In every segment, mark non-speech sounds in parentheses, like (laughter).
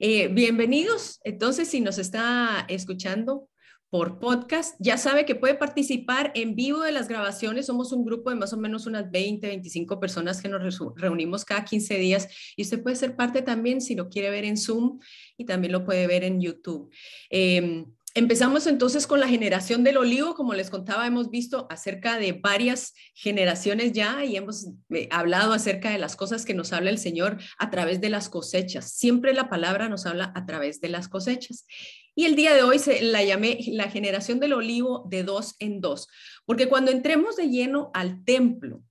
Eh, bienvenidos. Entonces, si nos está escuchando por podcast, ya sabe que puede participar en vivo de las grabaciones. Somos un grupo de más o menos unas 20, 25 personas que nos reunimos cada 15 días y usted puede ser parte también si lo quiere ver en Zoom y también lo puede ver en YouTube. Em, Empezamos entonces con la generación del olivo, como les contaba, hemos visto acerca de varias generaciones ya y hemos eh, hablado acerca de las cosas que nos habla el Señor a través de las cosechas. Siempre la palabra nos habla a través de las cosechas. Y el día de hoy se la llamé la generación del olivo de dos en dos, porque cuando entremos de lleno al templo,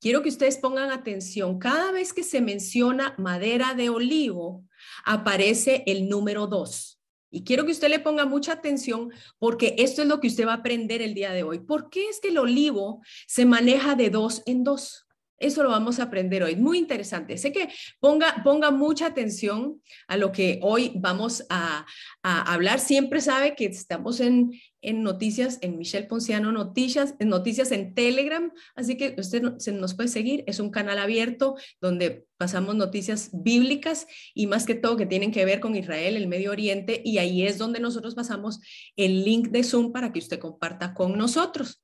quiero que ustedes pongan atención, cada vez que se menciona madera de olivo, aparece el número dos. Y quiero que usted le ponga mucha atención porque esto es lo que usted va a aprender el día de hoy. ¿Por qué es que el olivo se maneja de dos en dos? Eso lo vamos a aprender hoy. Muy interesante. Sé que ponga, ponga mucha atención a lo que hoy vamos a, hablar. Siempre sabe que estamos en, en, noticias, en Michelle Ponciano Noticias, en noticias en Telegram. Así que usted se nos puede seguir. Es un canal abierto donde pasamos noticias bíblicas y más que todo que tienen que ver con Israel, el Medio Oriente. Y ahí es donde nosotros pasamos el link de Zoom para que usted comparta con nosotros.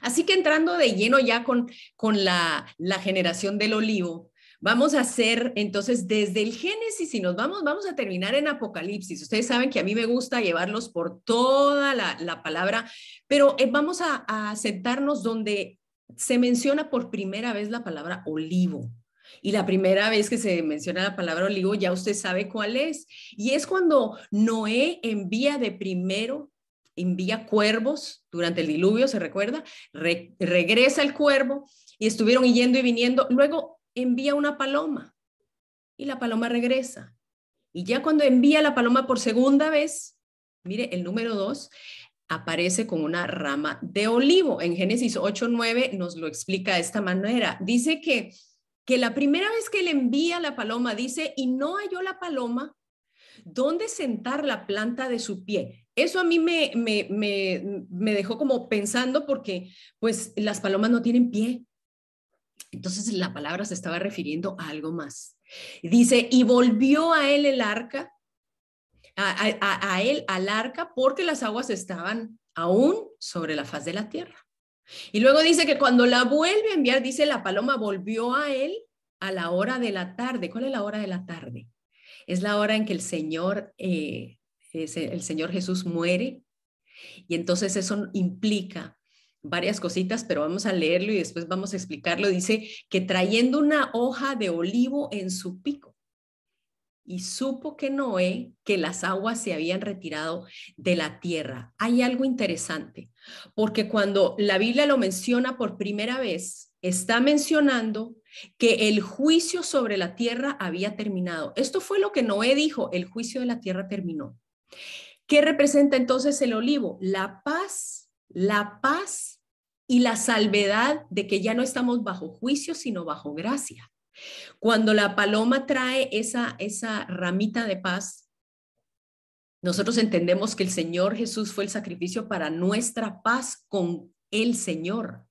Así que entrando de lleno ya con, con la, la generación del olivo, Vamos a hacer entonces desde el Génesis y nos vamos, vamos a terminar en Apocalipsis. Ustedes saben que a mí me gusta llevarlos por toda la, la palabra, pero eh, vamos a, a, sentarnos donde se menciona por primera vez la palabra olivo. Y la primera vez que se menciona la palabra olivo, ya usted sabe cuál es. Y es cuando Noé envía de primero envía cuervos durante el diluvio, ¿se recuerda? regresa el cuervo y estuvieron yendo y viniendo. Luego envía una paloma y la paloma regresa. Y ya cuando envía la paloma por segunda vez, mire, el número dos aparece con una rama de olivo. En Génesis 8.9 nos lo explica de esta manera. Dice que, que la primera vez que le envía la paloma, dice, y no halló la paloma dónde sentar la planta de su pie. Eso a mí me, me, dejó como pensando porque pues las palomas no tienen pie. Entonces la palabra se estaba refiriendo a algo más. Dice, y volvió a él el arca, a, a, él al arca, porque las aguas estaban aún sobre la faz de la tierra. Y luego dice que cuando la vuelve a enviar, dice, la paloma volvió a él a la hora de la tarde. ¿Cuál es la hora de la tarde? Es la hora en que el Señor eh, el Señor Jesús muere. Y entonces eso implica varias cositas, pero vamos a leerlo y después vamos a explicarlo. Dice que trayendo una hoja de olivo en su pico. Y supo que Noé, que las aguas se habían retirado de la tierra. Hay algo interesante, porque cuando la Biblia lo menciona por primera vez, está mencionando que el juicio sobre la tierra había terminado. Esto fue lo que Noé dijo, el juicio de la tierra terminó. ¿Qué representa entonces el olivo? La paz, la paz y la salvedad de que ya no estamos bajo juicio, sino bajo gracia. Cuando la paloma trae esa, esa ramita de paz, nosotros entendemos que el Señor Jesús fue el sacrificio para nuestra paz con el Señor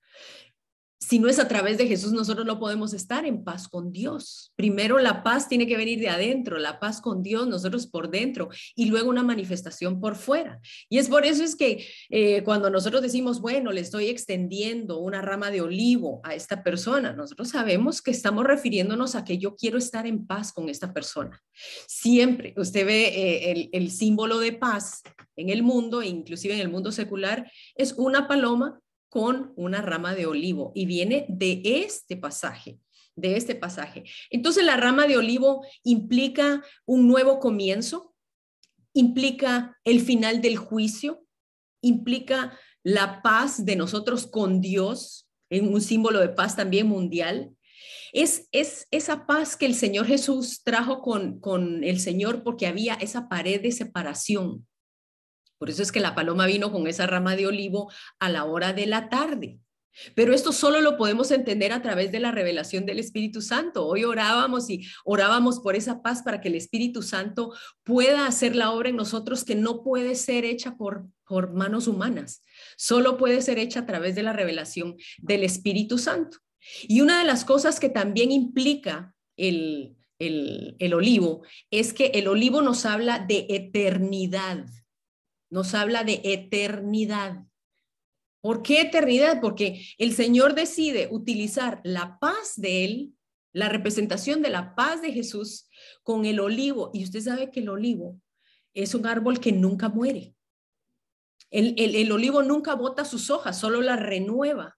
si no es a través de Jesús, nosotros no podemos estar en paz con Dios. Primero la paz tiene que venir de adentro, la paz con Dios, nosotros por dentro, y luego una manifestación por fuera. Y es por eso es que eh, cuando nosotros decimos, bueno, le estoy extendiendo una rama de olivo a esta persona, nosotros sabemos que estamos refiriéndonos a que yo quiero estar en paz con esta persona. Siempre, usted ve eh, el, el símbolo de paz en el mundo, inclusive en el mundo secular, es una paloma con una rama de olivo y viene de este pasaje, de este pasaje. Entonces la rama de olivo implica un nuevo comienzo, implica el final del juicio, implica la paz de nosotros con Dios, en un símbolo de paz también mundial. Es, es esa paz que el Señor Jesús trajo con, con el Señor porque había esa pared de separación por eso es que la paloma vino con esa rama de olivo a la hora de la tarde. Pero esto solo lo podemos entender a través de la revelación del Espíritu Santo. Hoy orábamos y orábamos por esa paz para que el Espíritu Santo pueda hacer la obra en nosotros que no puede ser hecha por, por manos humanas. Solo puede ser hecha a través de la revelación del Espíritu Santo. Y una de las cosas que también implica el, el, el olivo es que el olivo nos habla de eternidad, nos habla de eternidad. ¿Por qué eternidad? Porque el Señor decide utilizar la paz de Él, la representación de la paz de Jesús con el olivo. Y usted sabe que el olivo es un árbol que nunca muere. El, el olivo nunca bota sus hojas, solo las renueva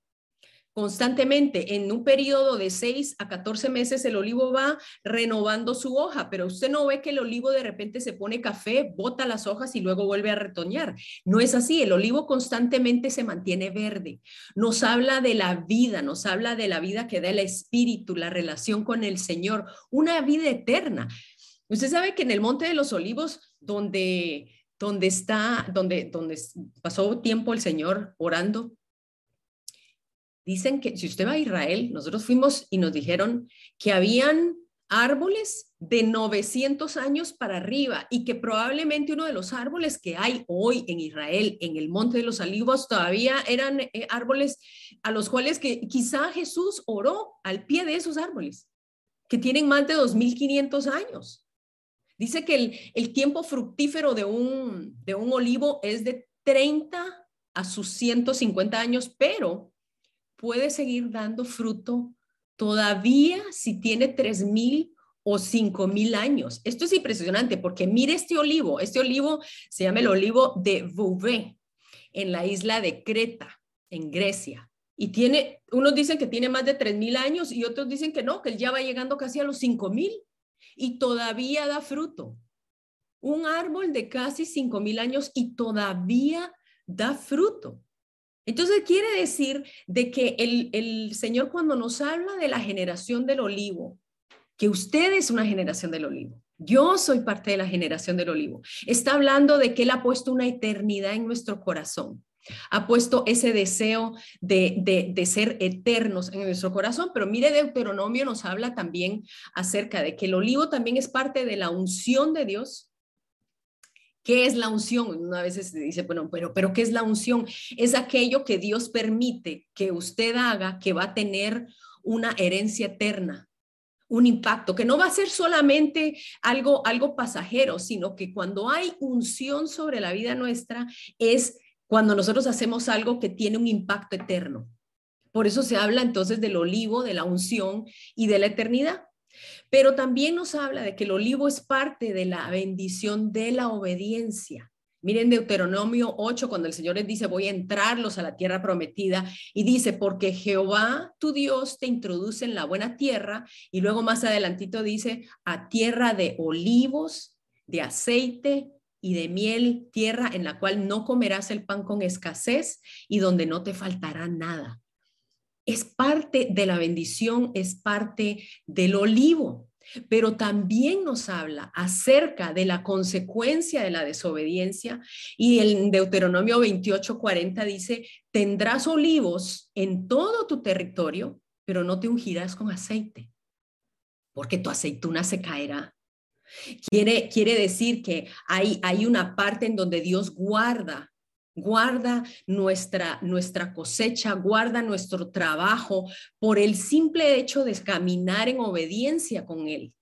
constantemente. En un periodo de 6 a 14 meses el olivo va renovando su hoja, pero usted no ve que el olivo de repente se pone café, bota las hojas y luego vuelve a retoñar. No es así, el olivo constantemente se mantiene verde. Nos habla de la vida, nos habla de la vida que da el espíritu, la relación con el Señor, una vida eterna. Usted sabe que en el Monte de los Olivos, donde donde está, donde, donde pasó tiempo el Señor orando, dicen que si usted va a Israel, nosotros fuimos y nos dijeron que habían árboles de 900 años para arriba y que probablemente uno de los árboles que hay hoy en Israel, en el Monte de los Olivos, todavía eran eh, árboles a los cuales que quizá Jesús oró al pie de esos árboles, que tienen más de 2500 años. Dice que el, el tiempo fructífero de un, de un olivo es de 30 a sus 150 años, pero puede seguir dando fruto todavía si tiene tres mil o cinco mil años. Esto es impresionante porque mire este olivo. Este olivo se llama el olivo de Vouvet en la isla de Creta, en Grecia. Y tiene, unos dicen que tiene más de tres mil años y otros dicen que no, que él ya va llegando casi a los cinco mil y todavía da fruto. Un árbol de casi cinco mil años y todavía da fruto. Entonces quiere decir de que el, Señor cuando nos habla de la generación del olivo, que usted es una generación del olivo, yo soy parte de la generación del olivo, está hablando de que Él ha puesto una eternidad en nuestro corazón. Ha puesto ese deseo de, de, de, ser eternos en nuestro corazón, pero mire, Deuteronomio nos habla también acerca de que el olivo también es parte de la unción de Dios, ¿Qué es la unción? Una vez se dice, bueno, pero, pero ¿qué es la unción? Es aquello que Dios permite que usted haga que va a tener una herencia eterna, un impacto, que no va a ser solamente algo, algo pasajero, sino que cuando hay unción sobre la vida nuestra es cuando nosotros hacemos algo que tiene un impacto eterno. Por eso se habla entonces del olivo, de la unción y de la eternidad. Pero también nos habla de que el olivo es parte de la bendición de la obediencia. Miren Deuteronomio 8, cuando el Señor les dice, voy a entrarlos a la tierra prometida, y dice, porque Jehová tu Dios te introduce en la buena tierra, y luego más adelantito dice, a tierra de olivos, de aceite y de miel, tierra en la cual no comerás el pan con escasez y donde no te faltará nada es parte de la bendición, es parte del olivo, pero también nos habla acerca de la consecuencia de la desobediencia y el Deuteronomio 28:40 dice, tendrás olivos en todo tu territorio, pero no te ungirás con aceite, porque tu aceituna se caerá. Quiere, quiere decir que hay, hay una parte en donde Dios guarda guarda nuestra, nuestra cosecha, guarda nuestro trabajo por el simple hecho de caminar en obediencia con Él.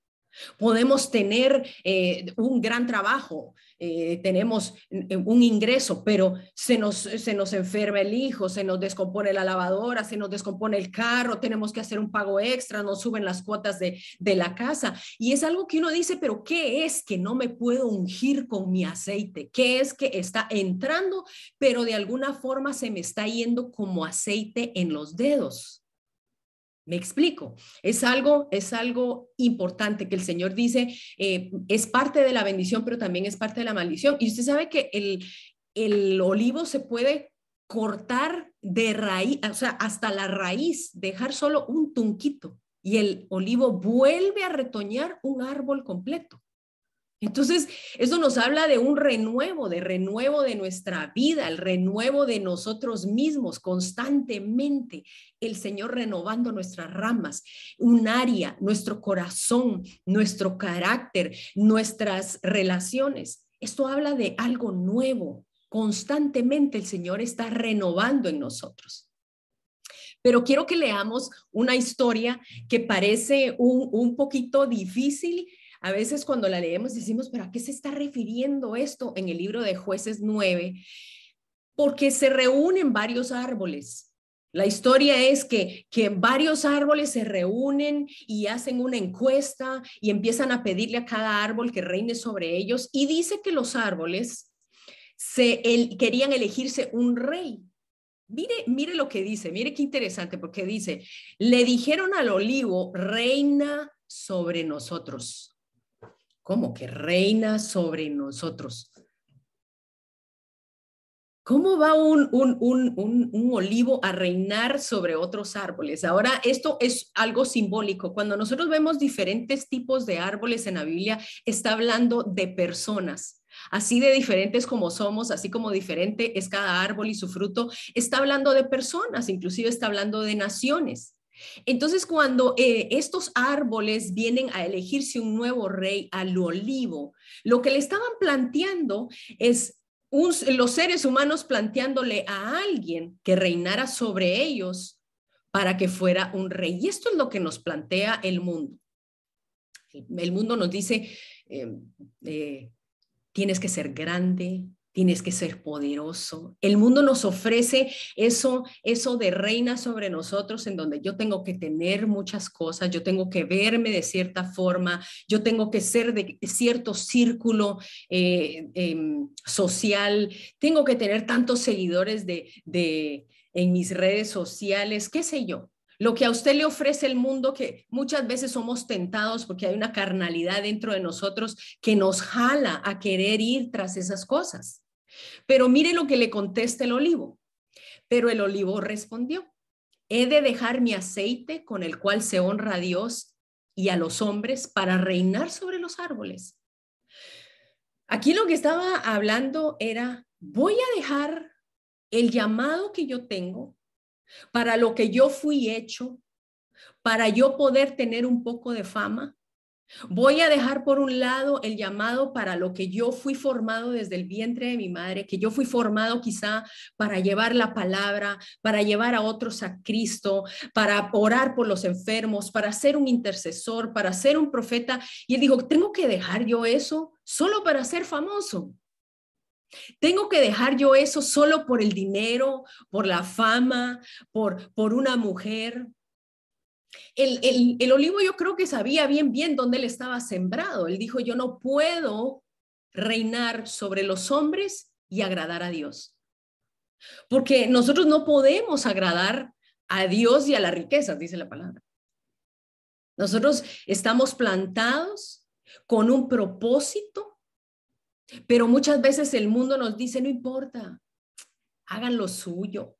Podemos tener eh, un gran trabajo, eh, tenemos un ingreso, pero se nos, se nos enferma el hijo, se nos descompone la lavadora, se nos descompone el carro, tenemos que hacer un pago extra, nos suben las cuotas de, de la casa. Y es algo que uno dice, pero ¿qué es que no me puedo ungir con mi aceite? ¿Qué es que está entrando, pero de alguna forma se me está yendo como aceite en los dedos? Me explico. Es algo, es algo importante que el Señor dice, eh, es parte de la bendición, pero también es parte de la maldición. Y usted sabe que el, el olivo se puede cortar de raíz, o sea, hasta la raíz, dejar solo un tunquito y el olivo vuelve a retoñar un árbol completo. Entonces, eso nos habla de un renuevo, de renuevo de nuestra vida, el renuevo de nosotros mismos constantemente, el Señor renovando nuestras ramas, un área, nuestro corazón, nuestro carácter, nuestras relaciones. Esto habla de algo nuevo. Constantemente el Señor está renovando en nosotros. pero quiero que leamos una historia que parece un, un poquito difícil. A veces cuando la leemos decimos, pero ¿a qué se está refiriendo esto en el libro de jueces 9? Porque se reúnen varios árboles la historia es que, que varios árboles se reúnen y hacen una encuesta y empiezan a pedirle a cada árbol que reine sobre ellos y dice que los árboles se querían elegirse un rey. Mire, mire lo que dice, mire qué interesante, porque dice, le dijeron al olivo, reina sobre nosotros. ¿Cómo que reina sobre nosotros? ¿Cómo va un, un, olivo a reinar sobre otros árboles? Ahora, esto es algo simbólico. Cuando nosotros vemos diferentes tipos de árboles en la Biblia, está hablando de personas. Así de diferentes como somos, así como diferente es cada árbol y su fruto, está hablando de personas, inclusive está hablando de naciones. Entonces, cuando eh, estos árboles vienen a elegirse un nuevo rey al olivo, lo que le estaban planteando es los seres humanos planteándole a alguien que reinara sobre ellos para que fuera un rey. Y esto es lo que nos plantea el mundo. El mundo nos dice, em, eh, tienes que ser grande, tienes que ser poderoso. El mundo nos ofrece eso, eso de reina sobre nosotros, en donde yo tengo que tener muchas cosas, yo tengo que verme de cierta forma, yo tengo que ser de cierto círculo eh, em, social, tengo que tener tantos seguidores de, de, en mis redes sociales, qué sé yo. Lo que a usted le ofrece el mundo, que muchas veces somos tentados porque hay una carnalidad dentro de nosotros que nos jala a querer ir tras esas cosas. Pero mire lo que le contesta el olivo. Pero el olivo respondió, he de dejar mi aceite con el cual se honra a Dios y a los hombres para reinar sobre los árboles. Aquí lo que estaba hablando era, voy a dejar el llamado que yo tengo para lo que yo fui hecho, para yo poder tener un poco de fama, Voy a dejar por un lado el llamado para lo que yo fui formado desde el vientre de mi madre, que yo fui formado quizá para llevar la palabra, para llevar a otros a Cristo, para orar por los enfermos, para ser un intercesor, para ser un profeta. Y él dijo, tengo que dejar yo eso solo para ser famoso. Tengo que dejar yo eso solo por el dinero, por la fama, por, por una mujer. El, olivo yo creo que sabía bien, bien dónde él estaba sembrado. Él dijo, yo no puedo reinar sobre los hombres y agradar a Dios. Porque nosotros no podemos agradar a Dios y a la riqueza, dice la palabra. Nosotros estamos plantados con un propósito, pero muchas veces el mundo nos dice, no importa, hagan lo suyo,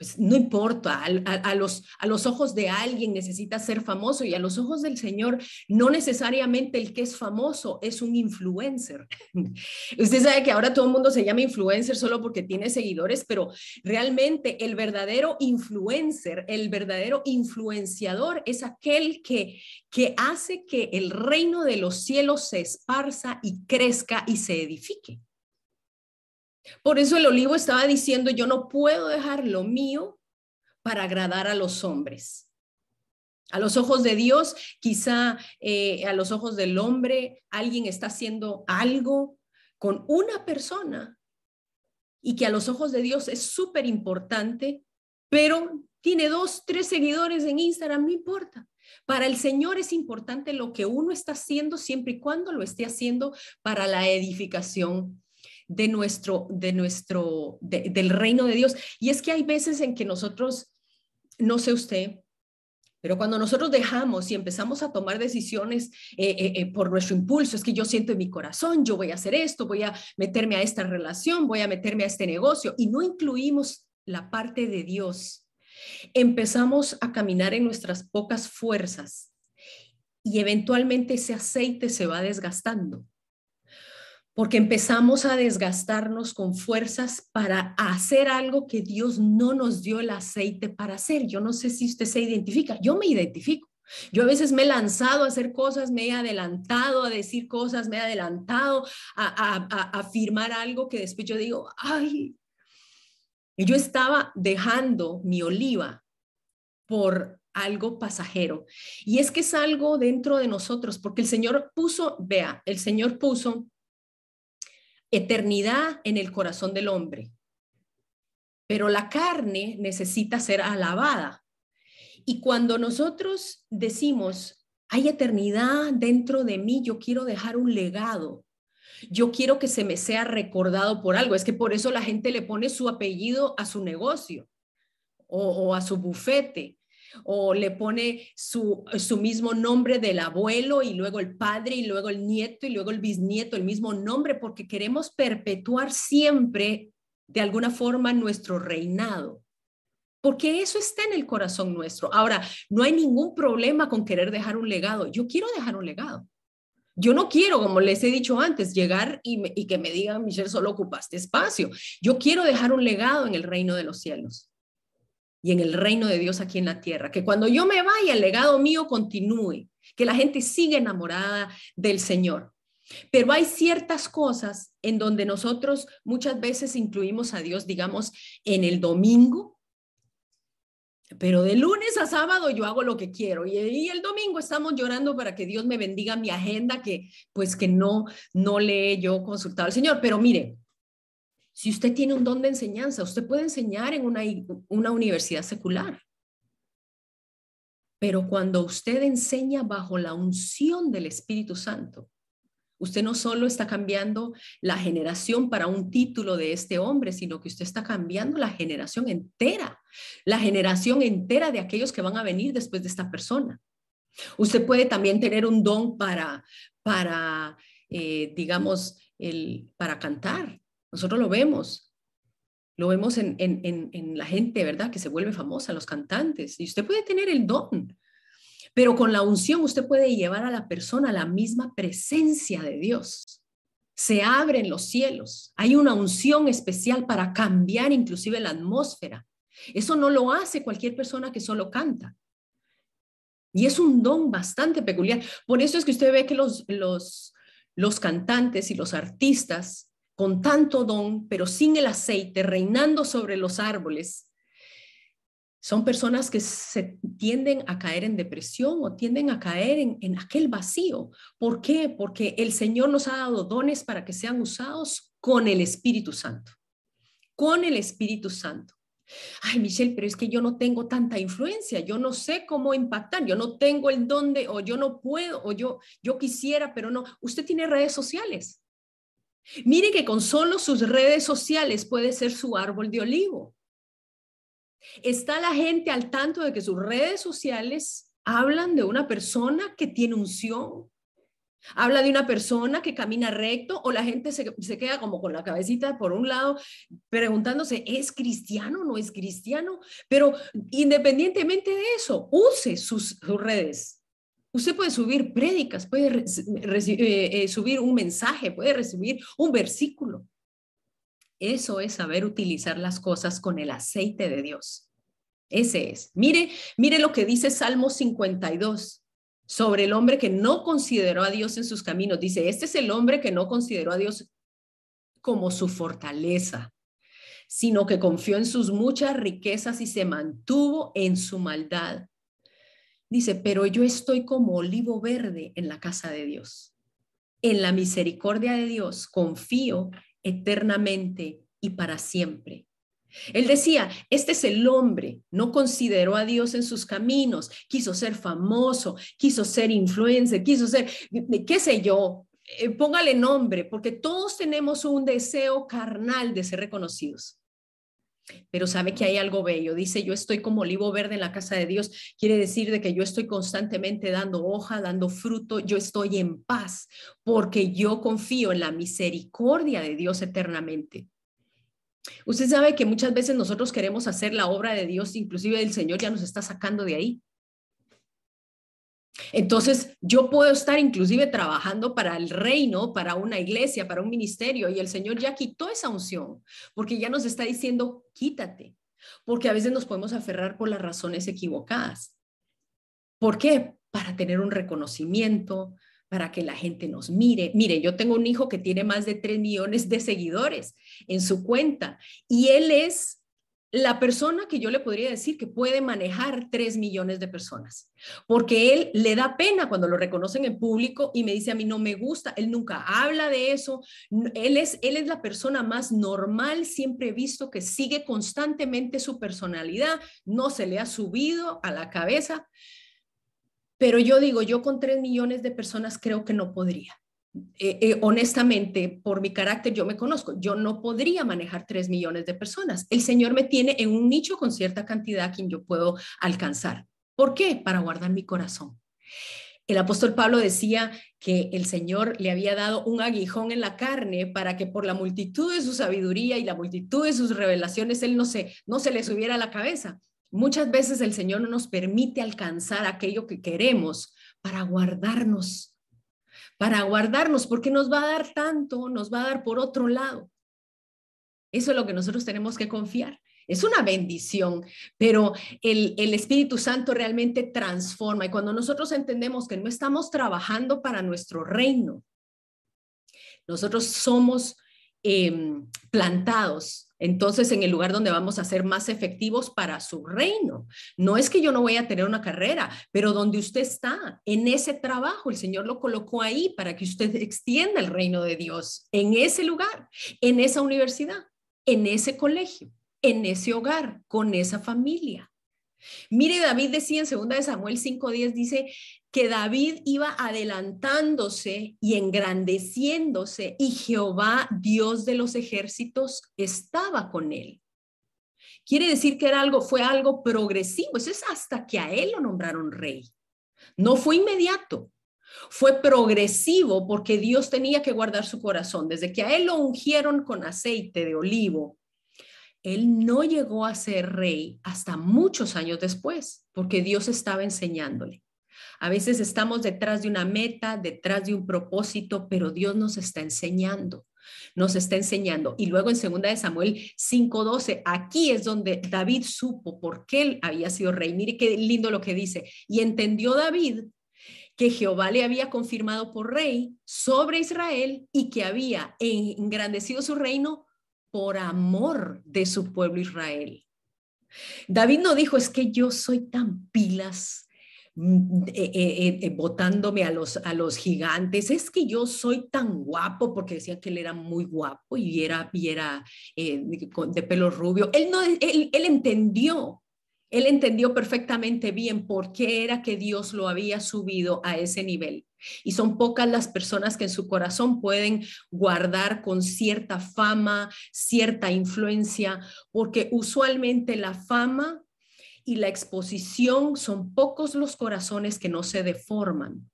pues no importa, a, los, a los ojos de alguien necesita ser famoso y a los ojos del Señor no necesariamente el que es famoso es un influencer. (laughs) Usted sabe que ahora todo el mundo se llama influencer solo porque tiene seguidores, pero realmente el verdadero influencer, el verdadero influenciador es aquel que, que hace que el reino de los cielos se esparza y crezca y se edifique. Por eso el olivo estaba diciendo, yo no puedo dejar lo mío para agradar a los hombres. A los ojos de Dios, quizá eh, a los ojos del hombre, alguien está haciendo algo con una persona y que a los ojos de Dios es súper importante, pero tiene dos, tres seguidores en Instagram, no importa. Para el Señor es importante lo que uno está haciendo siempre y cuando lo esté haciendo para la edificación de nuestro, de nuestro, del reino de Dios. Y es que hay veces en que nosotros, no sé usted, pero cuando nosotros dejamos y empezamos a tomar decisiones eh, eh, eh, por nuestro impulso, es que yo siento en mi corazón, yo voy a hacer esto, voy a meterme a esta relación, voy a meterme a este negocio y no incluimos la parte de Dios, empezamos a caminar en nuestras pocas fuerzas y eventualmente ese aceite se va desgastando porque empezamos a desgastarnos con fuerzas para hacer algo que Dios no nos dio el aceite para hacer. Yo no sé si usted se identifica, yo me identifico. Yo a veces me he lanzado a hacer cosas, me he adelantado a decir cosas, me he adelantado a, afirmar algo que después yo digo, ay, yo estaba dejando mi oliva por algo pasajero. Y es que es algo dentro de nosotros, porque el Señor puso, vea, el Señor puso eternidad en el corazón del hombre, pero la carne necesita ser alabada. Y cuando nosotros decimos, hay eternidad dentro de mí, yo quiero dejar un legado, yo quiero que se me sea recordado por algo, es que por eso la gente le pone su apellido a su negocio o, a su bufete o le pone su, su, mismo nombre del abuelo y luego el padre y luego el nieto y luego el bisnieto, el mismo nombre, porque queremos perpetuar siempre de alguna forma nuestro reinado. Porque eso está en el corazón nuestro. Ahora, no hay ningún problema con querer dejar un legado. Yo quiero dejar un legado. Yo no quiero, como les he dicho antes, llegar y, y que me digan, Michelle, solo ocupaste espacio. Yo quiero dejar un legado en el reino de los cielos y en el reino de Dios aquí en la tierra. Que cuando yo me vaya, el legado mío continúe, que la gente siga enamorada del Señor. Pero hay ciertas cosas en donde nosotros muchas veces incluimos a Dios, digamos, en el domingo, pero de lunes a sábado yo hago lo que quiero y, el domingo estamos llorando para que Dios me bendiga mi agenda que pues que no no le yo consultado al Señor, pero mire, si usted tiene un don de enseñanza, usted puede enseñar en una, una universidad secular. Pero cuando usted enseña bajo la unción del Espíritu Santo, usted no solo está cambiando la generación para un título de este hombre, sino que usted está cambiando la generación entera, la generación entera de aquellos que van a venir después de esta persona. Usted puede también tener un don para, para eh, digamos, el, para cantar. Nosotros lo vemos, lo vemos en, la gente, ¿verdad? Que se vuelve famosa, los cantantes. Y usted puede tener el don, pero con la unción usted puede llevar a la persona a la misma presencia de Dios. Se abren los cielos. Hay una unción especial para cambiar inclusive la atmósfera. Eso no lo hace cualquier persona que solo canta. Y es un don bastante peculiar. Por eso es que usted ve que los, cantantes y los artistas con tanto don, pero sin el aceite, reinando sobre los árboles, son personas que se tienden a caer en depresión o tienden a caer en, en, aquel vacío. ¿Por qué? Porque el Señor nos ha dado dones para que sean usados con el Espíritu Santo. Con el Espíritu Santo. Ay, Michelle, pero es que yo no tengo tanta influencia, yo no sé cómo impactar, yo no tengo el don de, o yo no puedo, o yo, yo quisiera, pero no. Usted tiene redes sociales. Mire que con solo sus redes sociales puede ser su árbol de olivo. Está la gente al tanto de que sus redes sociales hablan de una persona que tiene unción, habla de una persona que camina recto o la gente se, queda como con la cabecita por un lado preguntándose, ¿es cristiano o no es cristiano? Pero independientemente de eso, use sus redes. Usted puede subir prédicas, puede eh, eh, subir un mensaje, puede recibir un versículo. Eso es saber utilizar las cosas con el aceite de Dios. Ese es. Mire, mire lo que dice Salmo 52 sobre el hombre que no consideró a Dios en sus caminos. Dice, este es el hombre que no consideró a Dios como su fortaleza, sino que confió en sus muchas riquezas y se mantuvo en su maldad. Dice, pero yo estoy como olivo verde en la casa de Dios. En la misericordia de Dios confío eternamente y para siempre. Él decía, este es el hombre, no consideró a Dios en sus caminos, quiso ser famoso, quiso ser influencer, quiso ser, qué sé yo, eh, póngale nombre, porque todos tenemos un deseo carnal de ser reconocidos pero sabe que hay algo bello. Dice, yo estoy como olivo verde en la casa de Dios. Quiere decir de que yo estoy constantemente dando hoja, dando fruto. Yo estoy en paz porque yo confío en la misericordia de Dios eternamente. Usted sabe que muchas veces nosotros queremos hacer la obra de Dios, inclusive el Señor ya nos está sacando de ahí. Entonces, yo puedo estar inclusive trabajando para el reino, para una iglesia, para un ministerio, y el Señor ya quitó esa unción, porque ya nos está diciendo, quítate, porque a veces nos podemos aferrar por las razones equivocadas. ¿Por qué? Para tener un reconocimiento, para que la gente nos mire. Mire, yo tengo un hijo que tiene más de 3 millones de seguidores en su cuenta y él es la persona que yo le podría decir que puede manejar tres millones de personas, porque él le da pena cuando lo reconocen en público y me dice a mí no me gusta, él nunca habla de eso, él es, él es la persona más normal, siempre he visto que sigue constantemente su personalidad, no se le ha subido a la cabeza, pero yo digo, yo con tres millones de personas creo que no podría. Eh, eh, honestamente, por mi carácter, yo me conozco, yo no podría manejar tres millones de personas. El Señor me tiene en un nicho con cierta cantidad a quien yo puedo alcanzar. ¿Por qué? Para guardar mi corazón. El apóstol Pablo decía que el Señor le había dado un aguijón en la carne para que por la multitud de su sabiduría y la multitud de sus revelaciones él no se, no se le subiera a la cabeza. Muchas veces el Señor no nos permite alcanzar aquello que queremos para guardarnos para guardarnos, porque nos va a dar tanto, nos va a dar por otro lado. Eso es lo que nosotros tenemos que confiar. Es una bendición, pero el, el, Espíritu Santo realmente transforma. Y cuando nosotros entendemos que no estamos trabajando para nuestro reino, nosotros somos Em, plantados, entonces en el lugar donde vamos a ser más efectivos para su reino. No es que yo no voy a tener una carrera, pero donde usted está, en ese trabajo, el Señor lo colocó ahí para que usted extienda el reino de Dios, en ese lugar, en esa universidad, en ese colegio, en ese hogar, con esa familia. Mire, David decía en 2 Samuel 5:10, dice, que David iba adelantándose y engrandeciéndose y Jehová, Dios de los ejércitos, estaba con él. Quiere decir que era algo, fue algo progresivo. Eso es hasta que a él lo nombraron rey. No fue inmediato. Fue progresivo porque Dios tenía que guardar su corazón. Desde que a él lo ungieron con aceite de olivo, él no llegó a ser rey hasta muchos años después, porque Dios estaba enseñándole. A veces estamos detrás de una meta, detrás de un propósito, pero Dios nos está enseñando nos está enseñando. Y luego en segunda de Samuel 5:12, aquí es donde David supo por qué él había sido rey. Mire qué lindo lo que dice. Y entendió David que Jehová le había confirmado por rey sobre Israel y que había engrandecido su reino por amor de su pueblo Israel. David no dijo, es que yo soy tan pilas, eh, eh, eh, botándome a los, a los gigantes, es que yo soy tan guapo, porque decía que él era muy guapo y era, y era de pelo rubio. Él, no, él, él entendió, él entendió perfectamente bien por qué era que Dios lo había subido a ese nivel. Y son pocas las personas que en su corazón pueden guardar con cierta fama, cierta influencia, porque usualmente la fama y la exposición son pocos los corazones que no se deforman.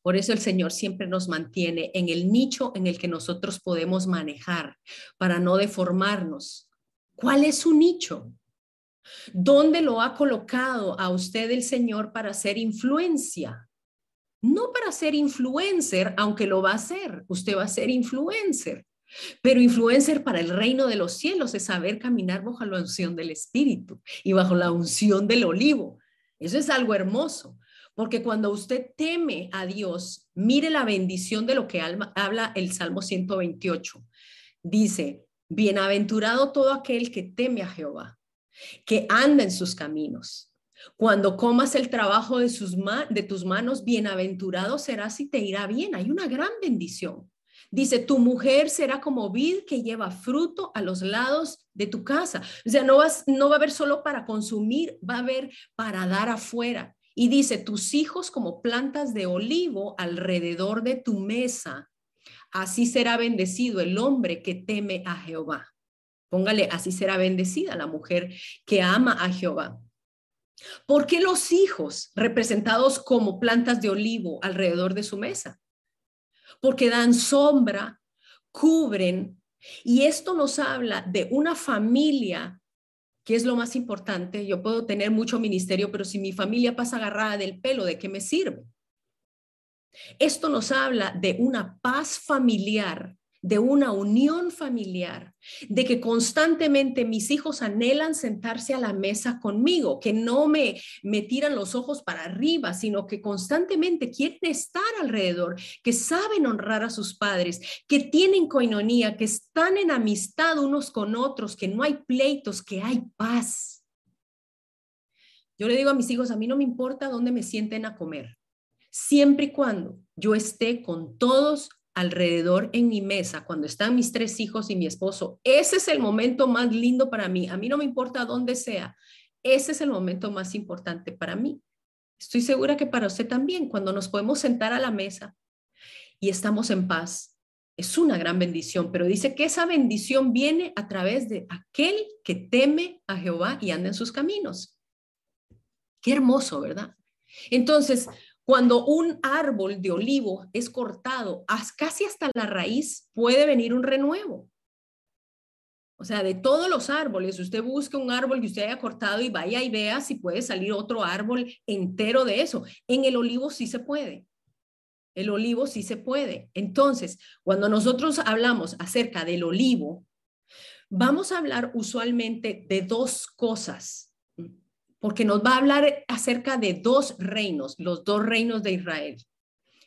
Por eso el Señor siempre nos mantiene en el nicho en el que nosotros podemos manejar para no deformarnos. ¿Cuál es su nicho? ¿Dónde lo ha colocado a usted el Señor para hacer influencia? No para ser influencer, aunque lo va a hacer. Usted va a ser influencer. Pero influencer para el reino de los cielos es saber caminar bajo la unción del Espíritu y bajo la unción del olivo. Eso es algo hermoso, porque cuando usted teme a Dios, mire la bendición de lo que habla el Salmo 128. Dice, bienaventurado todo aquel que teme a Jehová, que anda en sus caminos. Cuando comas el trabajo de, sus de tus manos, bienaventurado serás y te irá bien. Hay una gran bendición. Dice, tu mujer será como vid que lleva fruto a los lados de tu casa. O sea, no, vas, no va a haber solo para consumir, va a haber para dar afuera. Y dice, tus hijos como plantas de olivo alrededor de tu mesa. Así será bendecido el hombre que teme a Jehová. Póngale, así será bendecida la mujer que ama a Jehová. ¿Por qué los hijos representados como plantas de olivo alrededor de su mesa? Porque dan sombra, cubren. Y esto nos habla de una familia, que es lo más importante. Yo puedo tener mucho ministerio, pero si mi familia pasa agarrada del pelo, ¿de qué me sirve? Esto nos habla de una paz familiar de una unión familiar, de que constantemente mis hijos anhelan sentarse a la mesa conmigo, que no me, me tiran los ojos para arriba, sino que constantemente quieren estar alrededor, que saben honrar a sus padres, que tienen coinonía, que están en amistad unos con otros, que no hay pleitos, que hay paz. Yo le digo a mis hijos, a mí no me importa dónde me sienten a comer, siempre y cuando yo esté con todos alrededor en mi mesa, cuando están mis tres hijos y mi esposo, ese es el momento más lindo para mí. A mí no me importa dónde sea, ese es el momento más importante para mí. Estoy segura que para usted también, cuando nos podemos sentar a la mesa y estamos en paz, es una gran bendición, pero dice que esa bendición viene a través de aquel que teme a Jehová y anda en sus caminos. Qué hermoso, ¿verdad? Entonces, cuando un árbol de olivo es cortado casi hasta la raíz, puede venir un renuevo. O sea, de todos los árboles, usted busque un árbol que usted haya cortado y vaya y vea si puede salir otro árbol entero de eso. En el olivo sí se puede. El olivo sí se puede. Entonces, cuando nosotros hablamos acerca del olivo, vamos a hablar usualmente de dos cosas porque nos va a hablar acerca de dos reinos, los dos reinos de Israel,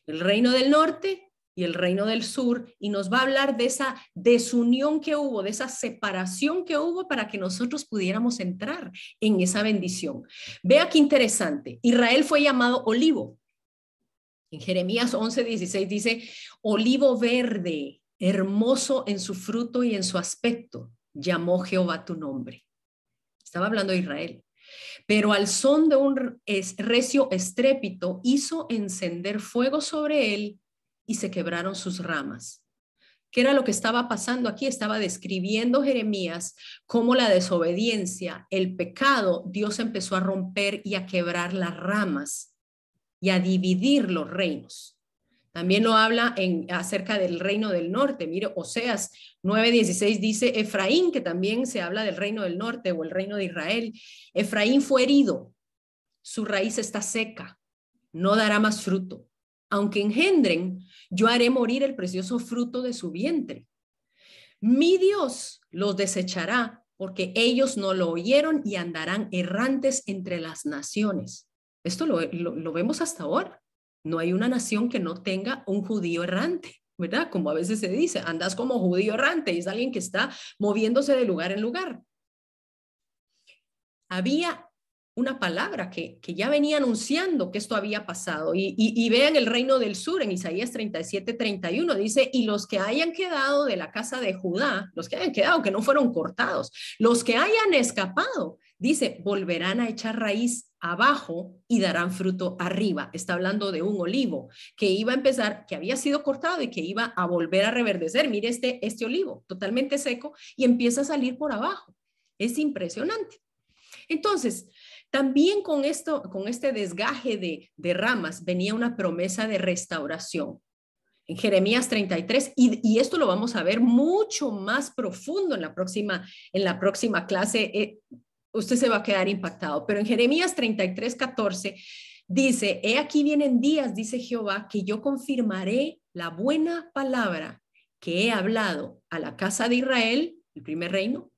el reino del norte y el reino del sur, y nos va a hablar de esa desunión que hubo, de esa separación que hubo para que nosotros pudiéramos entrar en esa bendición. Vea qué interesante, Israel fue llamado olivo. En Jeremías 11, 16 dice, olivo verde, hermoso en su fruto y en su aspecto, llamó Jehová tu nombre. Estaba hablando de Israel pero al son de un recio estrépito hizo encender fuego sobre él y se quebraron sus ramas. ¿Qué era lo que estaba pasando aquí? Estaba describiendo Jeremías cómo la desobediencia, el pecado, Dios empezó a romper y a quebrar las ramas y a dividir los reinos. También lo habla en, acerca del reino del norte. Mire, Oseas 9:16 dice Efraín, que también se habla del reino del norte o el reino de Israel. Efraín fue herido, su raíz está seca, no dará más fruto. Aunque engendren, yo haré morir el precioso fruto de su vientre. Mi Dios los desechará porque ellos no lo oyeron y andarán errantes entre las naciones. Esto lo, lo vemos hasta ahora. No hay una nación que no tenga un judío errante, ¿verdad? Como a veces se dice, andas como judío errante y es alguien que está moviéndose de lugar en lugar. Había una palabra que, ya venía anunciando que esto había pasado. Y, vean el reino del sur en Isaías 37, 31, dice, y los que hayan quedado de la casa de Judá, los que hayan quedado, que no fueron cortados, los que hayan escapado, dice, volverán a echar raíz abajo y darán fruto arriba. Está hablando de un olivo que iba a empezar, que había sido cortado y que iba a volver a reverdecer. Mire este, este olivo, totalmente seco, y empieza a salir por abajo. Es impresionante. Entonces, también con esto, con este desgaje de, de ramas, venía una promesa de restauración. En Jeremías 33, y, y, esto lo vamos a ver mucho más profundo en la próxima, en la próxima clase. Eh, usted se va a quedar impactado. Pero en Jeremías 33, 14 dice, he aquí vienen días, dice Jehová, que yo confirmaré la buena palabra que he hablado a la casa de Israel, el primer reino,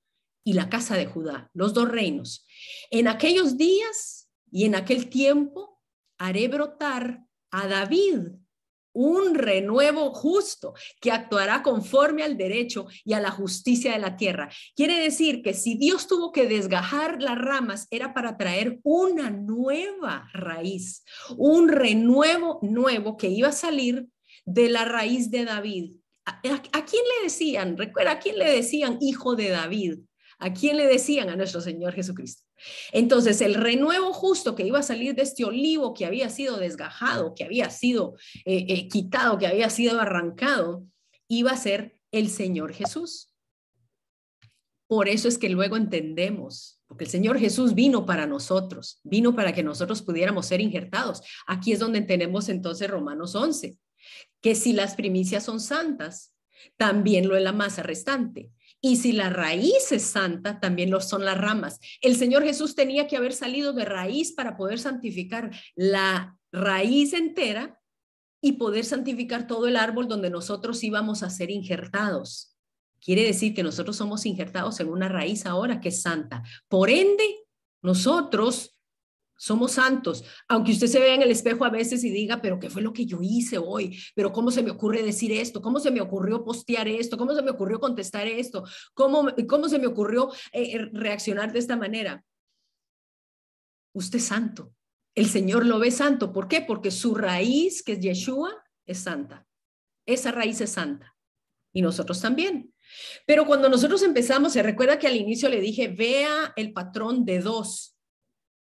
y la casa de Judá, los dos reinos. En aquellos días y en aquel tiempo haré brotar a David un renuevo justo que actuará conforme al derecho y a la justicia de la tierra. Quiere decir que si Dios tuvo que desgajar las ramas, era para traer una nueva raíz, un renuevo nuevo que iba a salir de la raíz de David. ¿A, quién le decían? Recuerda, ¿a quién le decían hijo de David? ¿A quién le decían? A nuestro Señor Jesucristo. Entonces, el renuevo justo que iba a salir de este olivo que había sido desgajado, que había sido eh, eh, quitado, que había sido arrancado, iba a ser el Señor Jesús. Por eso es que luego entendemos, porque el Señor Jesús vino para nosotros, vino para que nosotros pudiéramos ser injertados. Aquí es donde tenemos entonces Romanos 11, que si las primicias son santas, también lo es la masa restante. Y si la raíz es santa, también lo son las ramas. El Señor Jesús tenía que haber salido de raíz para poder santificar la raíz entera y poder santificar todo el árbol donde nosotros íbamos a ser injertados. Quiere decir que nosotros somos injertados en una raíz ahora que es santa. Por ende, nosotros somos santos. Aunque usted se vea en el espejo a veces y diga, pero ¿qué fue lo que yo hice hoy? Pero ¿cómo se me ocurre decir esto? ¿Cómo se me ocurrió postear esto? ¿Cómo se me ocurrió contestar esto? ¿Cómo, cómo se me ocurrió eh, eh, reaccionar de esta manera? Usted es santo. El Señor lo ve santo. ¿Por qué? Porque su raíz, que es Yeshua, es santa. Esa raíz es santa. Y nosotros también. Pero cuando nosotros empezamos, se recuerda que al inicio le dije, vea el patrón de dos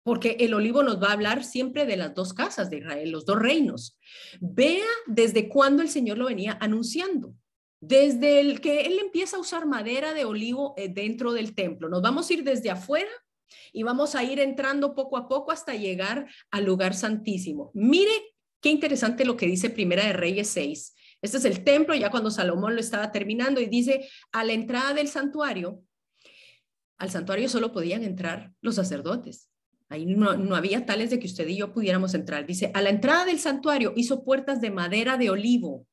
porque el olivo nos va a hablar siempre de las dos casas de Israel, los dos reinos. Vea desde cuándo el Señor lo venía anunciando. Desde el que Él empieza a usar madera de olivo eh, dentro del templo. Nos vamos a ir desde afuera y vamos a ir entrando poco a poco hasta llegar al lugar santísimo. Mire qué interesante lo que dice Primera de Reyes 6. Este es el templo, ya cuando Salomón lo estaba terminando, y dice, a la entrada del santuario, al santuario solo podían entrar los sacerdotes. Ahí no, había tales de que usted y yo pudiéramos entrar. Dice, a la entrada del santuario hizo puertas de madera de olivo,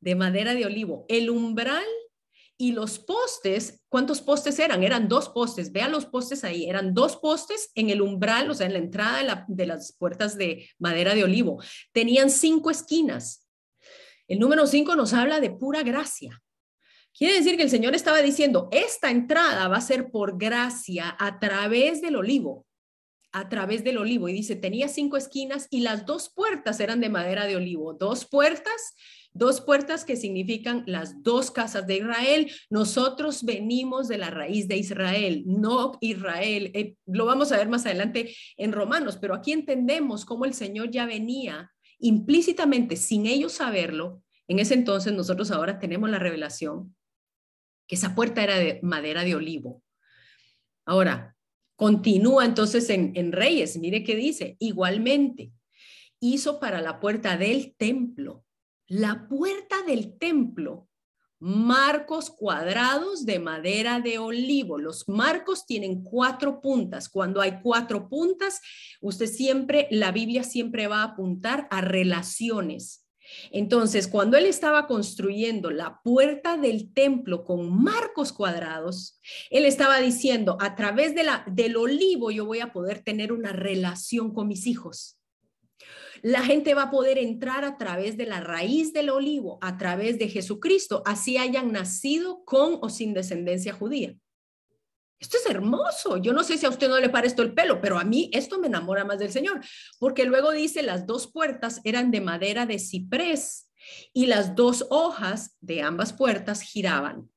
de madera de olivo. El umbral y los postes, ¿cuántos postes eran? Eran dos postes. Vea los postes ahí. Eran dos postes en el umbral, o sea, en la entrada de las puertas de madera de olivo. Tenían cinco esquinas. El número cinco nos habla de pura gracia. Quiere decir que el Señor estaba diciendo, esta entrada va a ser por gracia a través del olivo a través del olivo y dice, tenía cinco esquinas y las dos puertas eran de madera de olivo. Dos puertas, dos puertas que significan las dos casas de Israel. Nosotros venimos de la raíz de Israel, no Israel. Eh, lo vamos a ver más adelante en Romanos, pero aquí entendemos cómo el Señor ya venía implícitamente, sin ellos saberlo. En ese entonces nosotros ahora tenemos la revelación que esa puerta era de madera de olivo. Ahora, Continúa entonces en, Reyes, mire qué dice, igualmente hizo para la puerta del templo, la puerta del templo, marcos cuadrados de madera de olivo. Los marcos tienen cuatro puntas. Cuando hay cuatro puntas, usted siempre, la Biblia siempre va a apuntar a relaciones. Entonces, cuando él estaba construyendo la puerta del templo con marcos cuadrados, él estaba diciendo, a través de la, del olivo yo voy a poder tener una relación con mis hijos. La gente va a poder entrar a través de la raíz del olivo, a través de Jesucristo, así hayan nacido con o sin descendencia judía. Esto es hermoso. Yo no sé si a usted no le parece esto el pelo, pero a mí esto me enamora más del Señor, porque luego dice las dos puertas eran de madera de ciprés y las dos hojas de ambas puertas giraban.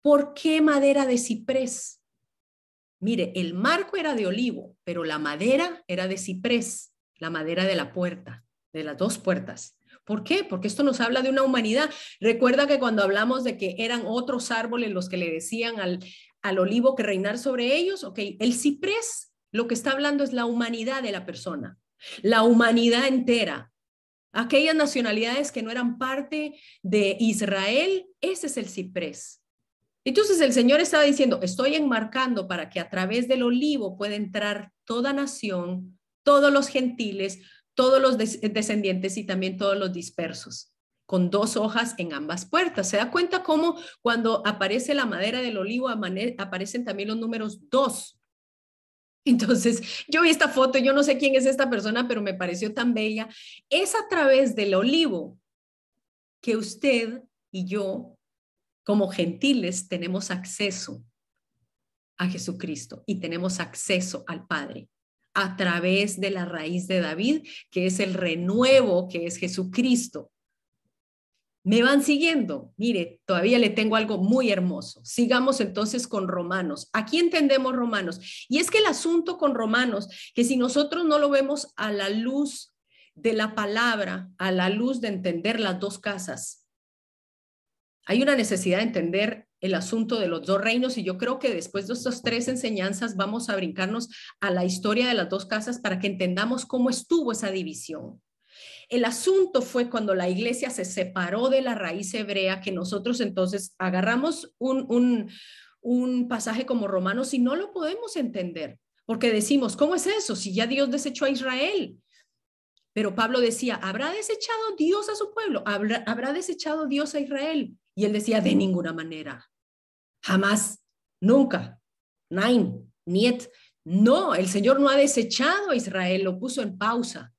¿Por qué madera de ciprés? Mire, el marco era de olivo, pero la madera era de ciprés, la madera de la puerta, de las dos puertas. ¿Por qué? Porque esto nos habla de una humanidad. Recuerda que cuando hablamos de que eran otros árboles los que le decían al, al olivo que reinar sobre ellos, ok, el ciprés lo que está hablando es la humanidad de la persona, la humanidad entera. Aquellas nacionalidades que no eran parte de Israel, ese es el ciprés. Entonces el Señor estaba diciendo, estoy enmarcando para que a través del olivo pueda entrar toda nación, todos los gentiles, todos los descendientes y también todos los dispersos con dos hojas en ambas puertas. ¿Se da cuenta cómo cuando aparece la madera del olivo aparecen también los números dos? Entonces, yo vi esta foto, yo no sé quién es esta persona, pero me pareció tan bella. Es a través del olivo que usted y yo, como gentiles, tenemos acceso a Jesucristo y tenemos acceso al Padre a través de la raíz de David, que es el renuevo, que es Jesucristo. ¿Me van siguiendo? Mire, todavía le tengo algo muy hermoso. Sigamos entonces con Romanos. Aquí entendemos Romanos. Y es que el asunto con Romanos, que si nosotros no lo vemos a la luz de la palabra, a la luz de entender las dos casas, hay una necesidad de entender el asunto de los dos reinos y yo creo que después de estas tres enseñanzas vamos a brincarnos a la historia de las dos casas para que entendamos cómo estuvo esa división. El asunto fue cuando la iglesia se separó de la raíz hebrea, que nosotros entonces agarramos un, pasaje como Romanos y no lo podemos entender, porque decimos, ¿cómo es eso si ya Dios desechó a Israel? Pero Pablo decía, ¿habrá desechado Dios a su pueblo? ¿Habrá, ¿Habrá desechado Dios a Israel? Y él decía, de ninguna manera. Jamás, nunca. Nein, niet. No, el Señor no ha desechado a Israel, lo puso en pausa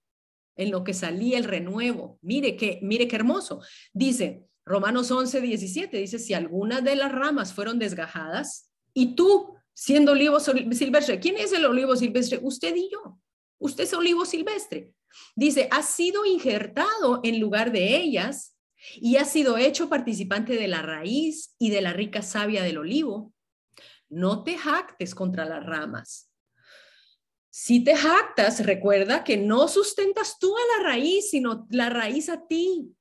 en lo que salía el renuevo. Mire qué, mire qué hermoso. Dice Romanos 11, 17, dice, si algunas de las ramas fueron desgajadas y tú, siendo olivo silvestre, ¿quién es el olivo silvestre? Usted y yo. Usted es olivo silvestre. Dice, ha sido injertado en lugar de ellas y ha sido hecho participante de la raíz y de la rica savia del olivo. No te jactes contra las ramas. Si te jactas, recuerda que no sustentas tú a la raíz, sino la raíz a ti.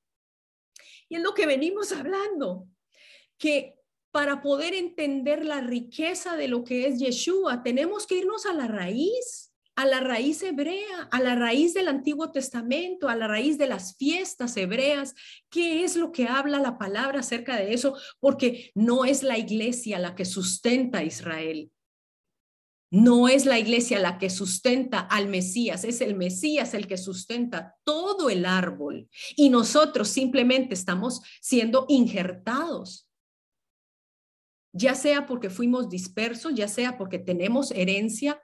Y es lo que venimos hablando, que para poder entender la riqueza de lo que es Yeshua, tenemos que irnos a la raíz, a la raíz hebrea, a la raíz del Antiguo Testamento, a la raíz de las fiestas hebreas. ¿Qué es lo que habla la palabra acerca de eso? Porque no es la iglesia la que sustenta a Israel. No es la iglesia la que sustenta al Mesías, es el Mesías el que sustenta todo el árbol y nosotros simplemente estamos siendo injertados. Ya sea porque fuimos dispersos, ya sea porque tenemos herencia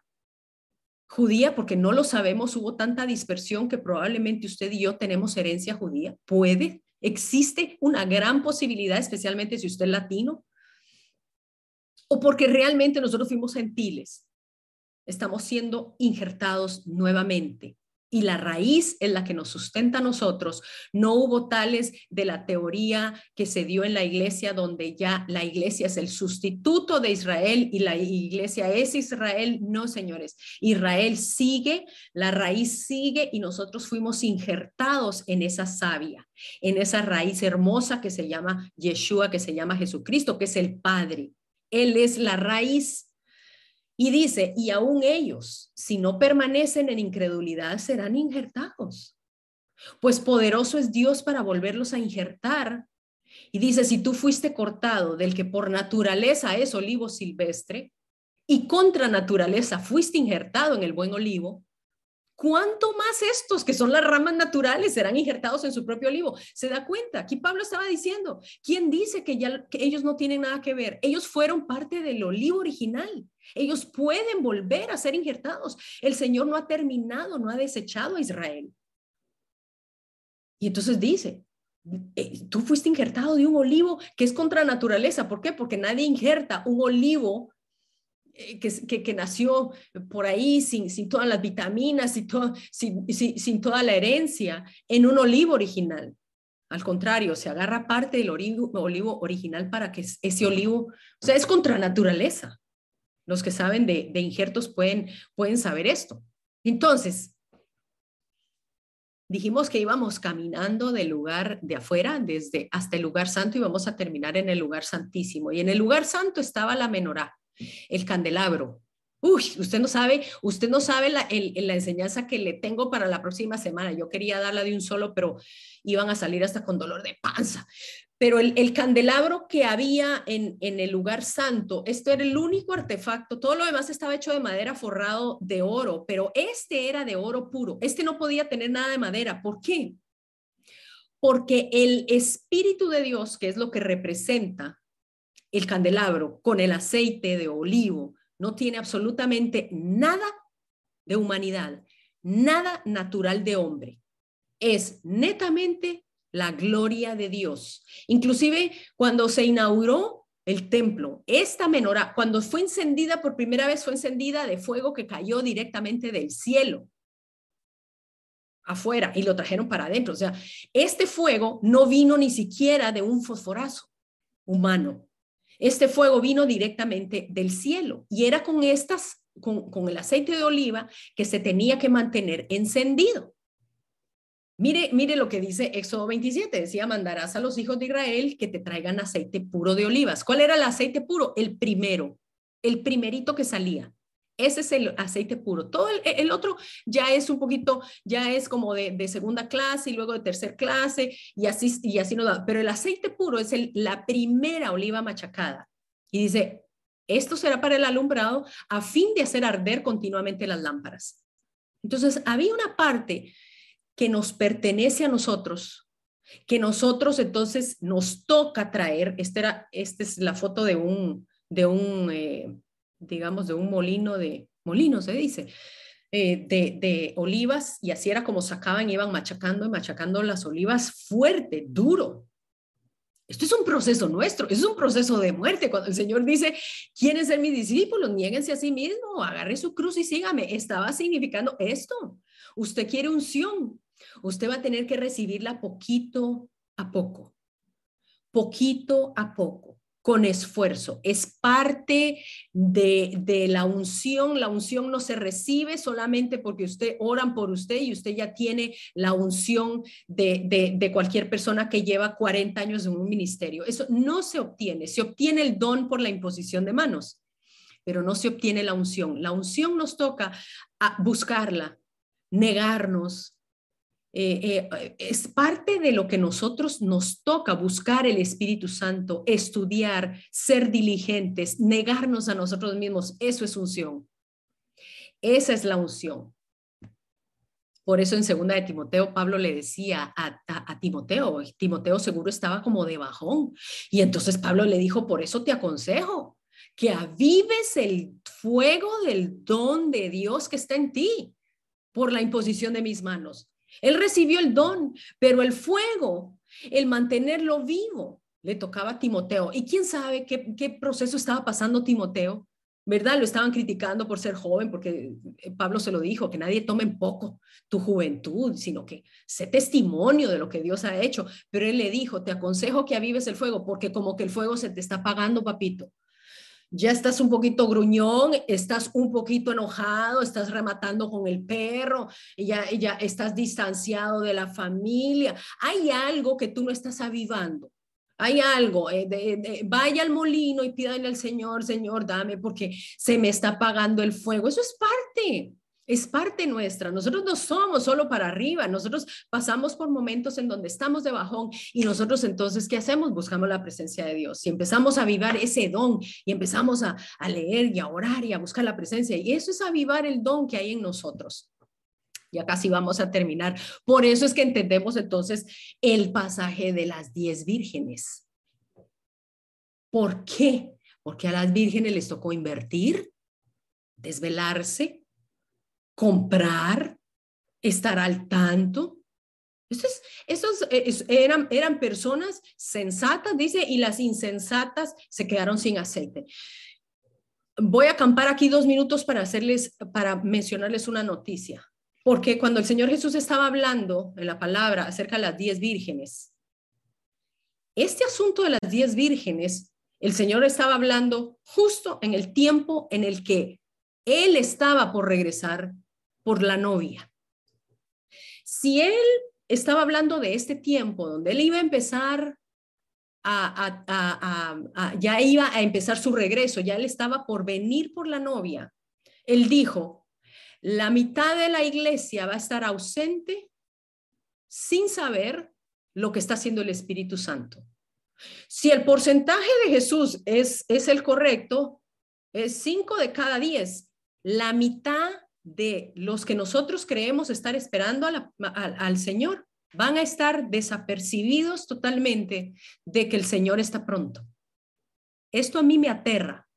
judía, porque no lo sabemos, hubo tanta dispersión que probablemente usted y yo tenemos herencia judía. Puede, existe una gran posibilidad, especialmente si usted es latino, o porque realmente nosotros fuimos gentiles estamos siendo injertados nuevamente. Y la raíz es la que nos sustenta a nosotros. No hubo tales de la teoría que se dio en la iglesia, donde ya la iglesia es el sustituto de Israel y la iglesia es Israel. No, señores. Israel sigue, la raíz sigue y nosotros fuimos injertados en esa savia, en esa raíz hermosa que se llama Yeshua, que se llama Jesucristo, que es el Padre. Él es la raíz y dice, y aún ellos, si no permanecen en incredulidad, serán injertados. Pues poderoso es Dios para volverlos a injertar. Y dice, si tú fuiste cortado del que por naturaleza es olivo silvestre, y contra naturaleza fuiste injertado en el buen olivo, ¿Cuánto más estos, que son las ramas naturales, serán injertados en su propio olivo? Se da cuenta, aquí Pablo estaba diciendo, ¿quién dice que, ya, ellos no tienen nada que ver? Ellos fueron parte del olivo original. Ellos pueden volver a ser injertados. El Señor no ha terminado, no ha desechado a Israel. Y entonces dice, eh, tú fuiste injertado de un olivo que es contra naturaleza. ¿Por qué? Porque nadie injerta un olivo eh, que, que, nació por ahí sin, sin todas las vitaminas, todo, sin, sin, toda la herencia, en un olivo original. Al contrario, se agarra parte del olivo, olivo original para que ese olivo, o sea, es contra naturaleza. Los que saben de, injertos pueden, pueden saber esto. Entonces, dijimos que íbamos caminando del lugar de afuera, desde hasta el lugar santo, y vamos a terminar en el lugar santísimo. Y en el lugar santo estaba la menorá el candelabro. Uy, usted no sabe, usted no sabe la, la, enseñanza que le tengo para la próxima semana. Yo quería darla de un solo, pero iban a salir hasta con dolor de panza. Pero el, candelabro que había en, en, el lugar santo, esto era el único artefacto, todo lo demás estaba hecho de madera forrado de oro, pero este era de oro puro. Este no podía tener nada de madera. ¿Por qué? Porque el Espíritu de Dios, que es lo que representa el candelabro con el aceite de olivo no tiene absolutamente nada de humanidad, nada natural de hombre. Es netamente la gloria de Dios. Inclusive cuando se inauguró el templo, esta menorá, cuando fue encendida por primera vez, fue encendida de fuego que cayó directamente del cielo afuera y lo trajeron para adentro. O sea, este fuego no vino ni siquiera de un fosforazo humano. Este fuego vino directamente del cielo y era con estas, con, el aceite de oliva que se tenía que mantener encendido. Mire, mire lo que dice Éxodo 27, decía, mandarás a los hijos de Israel que te traigan aceite puro de olivas. ¿Cuál era el aceite puro? El primero, el primerito que salía. Ese es el aceite puro. Todo el, otro ya es un poquito, ya es como de, segunda clase y luego de tercera clase y así, y así no da. Pero el aceite puro es la primera oliva machacada. Y dice, esto será para el alumbrado a fin de hacer arder continuamente las lámparas. Entonces, había una parte que nos pertenece a nosotros, que nosotros entonces nos toca traer, esta, era, esta es la foto de un, de un eh, digamos, de un molino de, molino se dice, eh, de, de, olivas, y así era como sacaban, iban machacando y machacando las olivas fuerte, duro. Esto es un proceso nuestro, es un proceso de muerte. Cuando el Señor dice, ¿quieren ser mis discípulos? Niéguense a sí mismo, agarre su cruz y sígame. Estaba significando esto. Usted quiere unción, usted va a tener que recibirla poquito a poco, poquito a poco con esfuerzo. Es parte de, la unción. La unción no se recibe solamente porque usted oran por usted y usted ya tiene la unción de, de cualquier persona que lleva 40 años en un ministerio. Eso no se obtiene. Se obtiene el don por la imposición de manos, pero no se obtiene la unción. La unción nos toca a buscarla, negarnos, eh, eh, es parte de lo que nosotros nos toca buscar el Espíritu Santo, estudiar, ser diligentes, negarnos a nosotros mismos. Eso es unción. Esa es la unción. Por eso en segunda de Timoteo, Pablo le decía a, a, Timoteo, Timoteo seguro estaba como de bajón. Y entonces Pablo le dijo, por eso te aconsejo que avives el fuego del don de Dios que está en ti por la imposición de mis manos. Él recibió el don, pero el fuego, el mantenerlo vivo, le tocaba a Timoteo. Y quién sabe qué, proceso estaba pasando Timoteo, ¿verdad? Lo estaban criticando por ser joven, porque eh, Pablo se lo dijo, que nadie tome en poco tu juventud, sino que sé testimonio de lo que Dios ha hecho. Pero él le dijo, te aconsejo que avives el fuego, porque como que el fuego se te está apagando, papito ya estás un poquito gruñón, estás un poquito enojado, estás rematando con el perro, ya, ya estás distanciado de la familia. Hay algo que tú no estás avivando. Hay algo, eh, vaya al molino y pídale al Señor, Señor, dame porque se me está apagando el fuego. Eso es parte es parte nuestra. Nosotros no somos solo para arriba, nosotros pasamos por momentos en donde estamos de bajón y nosotros entonces, ¿qué hacemos? Buscamos la presencia de Dios y empezamos a avivar ese don y empezamos a, a leer y a orar y a buscar la presencia. Y eso es avivar el don que hay en nosotros. Ya casi vamos a terminar. Por eso es que entendemos entonces el pasaje de las diez vírgenes. ¿Por qué? Porque a las vírgenes les tocó invertir, desvelarse, comprar, estar al tanto. Estos, eh, eran, eran personas sensatas, dice, y las insensatas se quedaron sin aceite. Voy a acampar aquí dos minutos para hacerles, para mencionarles una noticia. Porque cuando el Señor Jesús estaba hablando en la palabra acerca de las diez vírgenes, este asunto de las diez vírgenes, el Señor estaba hablando justo en el tiempo en el que Él estaba por regresar por la novia. Si él estaba hablando de este tiempo donde él iba a empezar a, ya iba a empezar su regreso, ya él estaba por venir por la novia, él dijo, la mitad de la iglesia va a estar ausente sin saber lo que está haciendo el Espíritu Santo. Si el porcentaje de Jesús es, es el correcto, es cinco de cada diez. La mitad de los que nosotros creemos estar esperando al Señor van a estar desapercibidos totalmente de que el Señor está pronto. Esto a mí me aterra,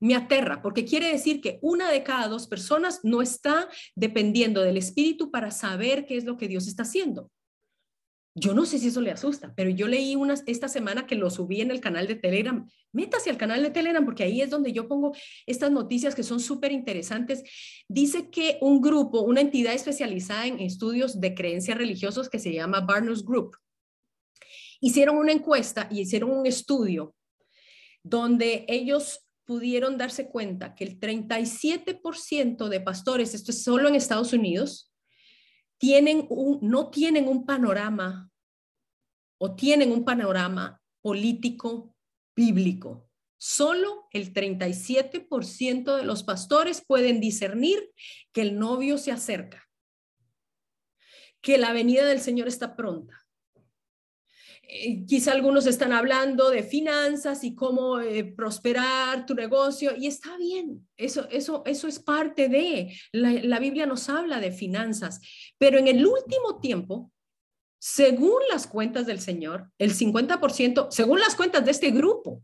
me aterra, porque quiere decir que una de cada dos personas no está dependiendo del Espíritu para saber qué es lo que Dios está haciendo. Yo no sé si eso le asusta, pero yo leí unas, esta semana que lo subí en el canal de Telegram. Métase al canal de Telegram porque ahí es donde yo pongo estas noticias que son súper interesantes. Dice que un grupo, una entidad especializada en estudios de creencias religiosas que se llama Barnes Group, hicieron una encuesta y hicieron un estudio donde ellos pudieron darse cuenta que el 37% de pastores, esto es solo en Estados Unidos, tienen un, no tienen un panorama o tienen un panorama político bíblico. Solo el 37% de los pastores pueden discernir que el novio se acerca, que la venida del Señor está pronta. Eh, quizá algunos están hablando de finanzas y cómo eh, prosperar tu negocio y está bien, eso, eso, eso es parte de, la, la Biblia nos habla de finanzas, pero en el último tiempo, según las cuentas del Señor, el 50%, según las cuentas de este grupo,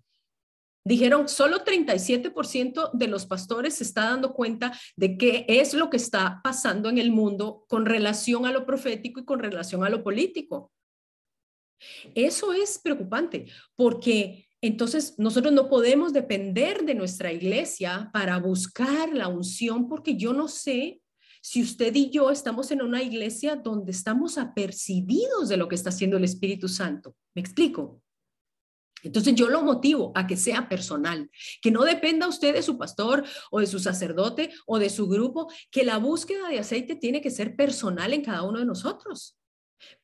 Dijeron, solo 37% de los pastores se está dando cuenta de qué es lo que está pasando en el mundo con relación a lo profético y con relación a lo político. Eso es preocupante porque entonces nosotros no podemos depender de nuestra iglesia para buscar la unción porque yo no sé si usted y yo estamos en una iglesia donde estamos apercibidos de lo que está haciendo el Espíritu Santo. ¿Me explico? Entonces yo lo motivo a que sea personal, que no dependa usted de su pastor o de su sacerdote o de su grupo, que la búsqueda de aceite tiene que ser personal en cada uno de nosotros.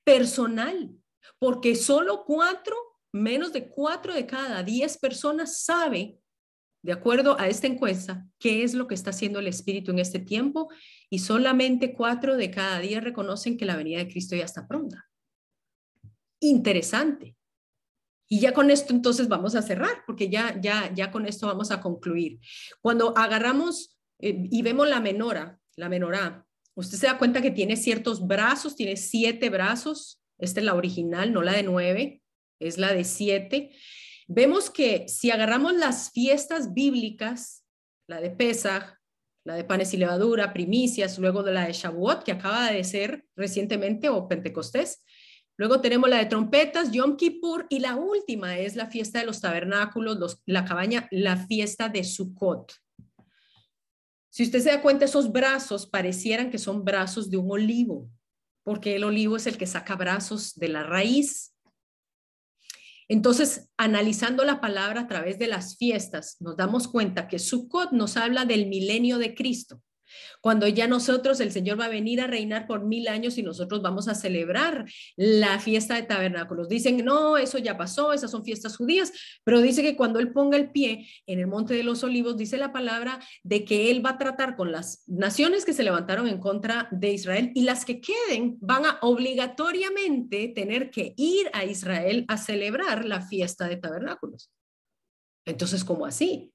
Personal, porque solo cuatro, menos de cuatro de cada diez personas sabe, de acuerdo a esta encuesta, qué es lo que está haciendo el Espíritu en este tiempo y solamente cuatro de cada diez reconocen que la venida de Cristo ya está pronta. Interesante. Y ya con esto entonces vamos a cerrar, porque ya, ya, ya con esto vamos a concluir. Cuando agarramos eh, y vemos la menora, la menorá, usted se da cuenta que tiene ciertos brazos, tiene siete brazos. Esta es la original, no la de nueve, es la de siete. Vemos que si agarramos las fiestas bíblicas, la de Pesach, la de panes y levadura, primicias, luego de la de Shavuot, que acaba de ser recientemente, o Pentecostés, Luego tenemos la de trompetas, Yom Kippur, y la última es la fiesta de los tabernáculos, la cabaña, la fiesta de Sukkot. Si usted se da cuenta, esos brazos parecieran que son brazos de un olivo, porque el olivo es el que saca brazos de la raíz. Entonces, analizando la palabra a través de las fiestas, nos damos cuenta que Sukkot nos habla del milenio de Cristo. Cuando ya nosotros, el Señor va a venir a reinar por mil años y nosotros vamos a celebrar la fiesta de tabernáculos. Dicen, no, eso ya pasó, esas son fiestas judías, pero dice que cuando Él ponga el pie en el Monte de los Olivos, dice la palabra de que Él va a tratar con las naciones que se levantaron en contra de Israel y las que queden van a obligatoriamente tener que ir a Israel a celebrar la fiesta de tabernáculos. Entonces, ¿cómo así?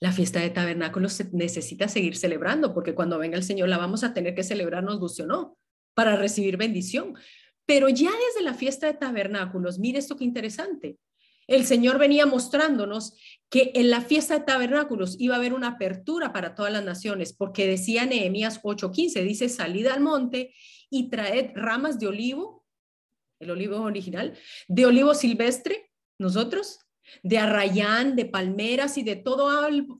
La fiesta de tabernáculos se necesita seguir celebrando, porque cuando venga el Señor la vamos a tener que celebrar, nos guste o no, para recibir bendición. Pero ya desde la fiesta de tabernáculos, mire esto qué interesante. El Señor venía mostrándonos que en la fiesta de tabernáculos iba a haber una apertura para todas las naciones, porque decía Nehemías 8:15, dice, salid al monte y traed ramas de olivo, el olivo original, de olivo silvestre, nosotros, de arrayán, de palmeras y de todo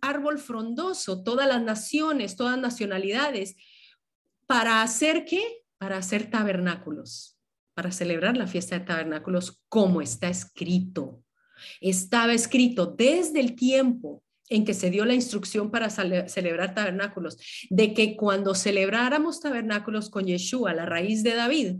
árbol frondoso, todas las naciones, todas nacionalidades, para hacer qué? Para hacer tabernáculos, para celebrar la fiesta de tabernáculos como está escrito. Estaba escrito desde el tiempo en que se dio la instrucción para celebrar tabernáculos, de que cuando celebráramos tabernáculos con Yeshua, la raíz de David,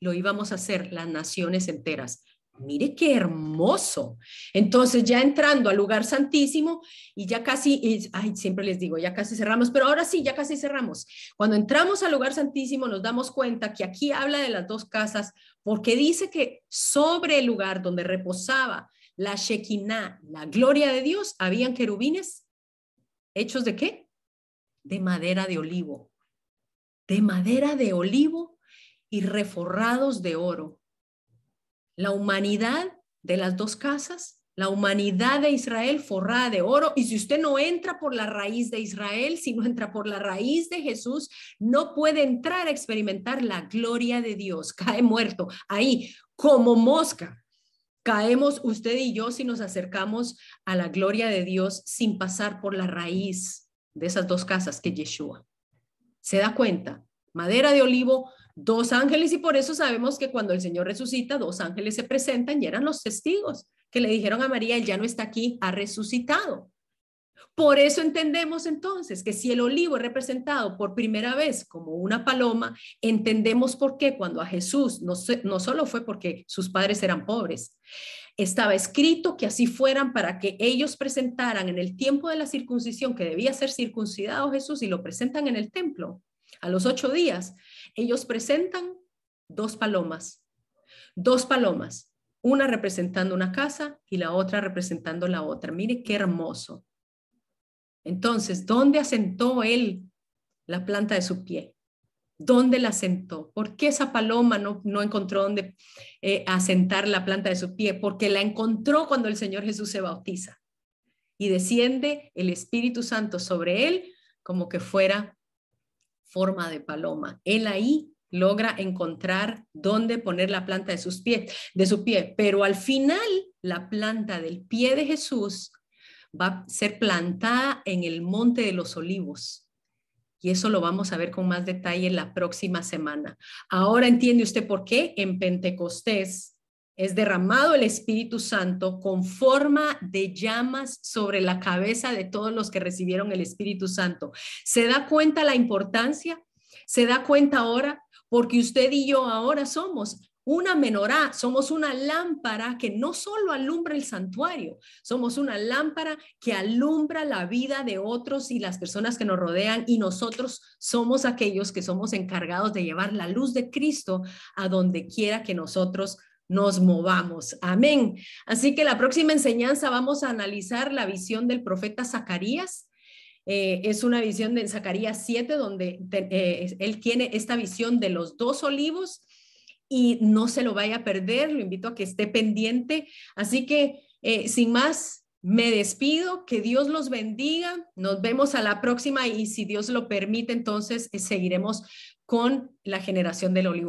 lo íbamos a hacer las naciones enteras. Mire qué hermoso. Entonces, ya entrando al lugar santísimo y ya casi, ay, siempre les digo, ya casi cerramos, pero ahora sí, ya casi cerramos. Cuando entramos al lugar santísimo, nos damos cuenta que aquí habla de las dos casas, porque dice que sobre el lugar donde reposaba la Shekinah, la gloria de Dios, habían querubines hechos de qué? De madera de olivo. De madera de olivo y reforrados de oro la humanidad de las dos casas, la humanidad de Israel forrada de oro. Y si usted no entra por la raíz de Israel, si no entra por la raíz de Jesús, no puede entrar a experimentar la gloria de Dios. (laughs) Cae muerto ahí como mosca. Caemos usted y yo si nos acercamos a la gloria de Dios sin pasar por la raíz de esas dos casas que Yeshua. ¿Se da cuenta? Madera de olivo, dos ángeles y por eso sabemos que cuando el Señor resucita, dos ángeles se presentan y eran los testigos que le dijeron a María, él ya no está aquí, ha resucitado. Por eso entendemos entonces que si el olivo es representado por primera vez como una paloma, entendemos por qué cuando a Jesús no, no solo fue porque sus padres eran pobres, estaba escrito que así fueran para que ellos presentaran en el tiempo de la circuncisión que debía ser circuncidado Jesús y lo presentan en el templo a los ocho días, ellos presentan dos palomas. dos palomas, una representando una casa y la otra representando la otra. Mire qué hermoso. Entonces, ¿dónde asentó él la planta de su pie? ¿Dónde la sentó? ¿Por qué esa paloma no, no encontró dónde eh, asentar la planta de su pie? Porque la encontró cuando el Señor Jesús se bautiza y desciende el Espíritu Santo sobre él como que fuera forma de paloma. Él ahí logra encontrar dónde poner la planta de sus pies, de su pie, pero al final la planta del pie de Jesús va a ser plantada en el monte de los olivos y eso lo vamos a ver con más detalle la próxima semana. Ahora entiende usted por qué en Pentecostés es derramado el Espíritu Santo con forma de llamas sobre la cabeza de todos los que recibieron el Espíritu Santo. ¿Se da cuenta la importancia? ¿Se da cuenta ahora? Porque usted y yo ahora somos una menorá, somos una lámpara que no solo alumbra el santuario, somos una lámpara que alumbra la vida de otros y las personas que nos rodean y nosotros somos aquellos que somos encargados de llevar la luz de Cristo a donde quiera que nosotros nos movamos. Amén. Así que la próxima enseñanza vamos a analizar la visión del profeta Zacarías. Eh, es una visión de Zacarías 7, donde eh, él tiene esta visión de los dos olivos y no se lo vaya a perder, lo invito a que esté pendiente. Así que, eh, sin más, me despido, que Dios los bendiga, nos vemos a la próxima y si Dios lo permite, entonces seguiremos con la generación del olivo.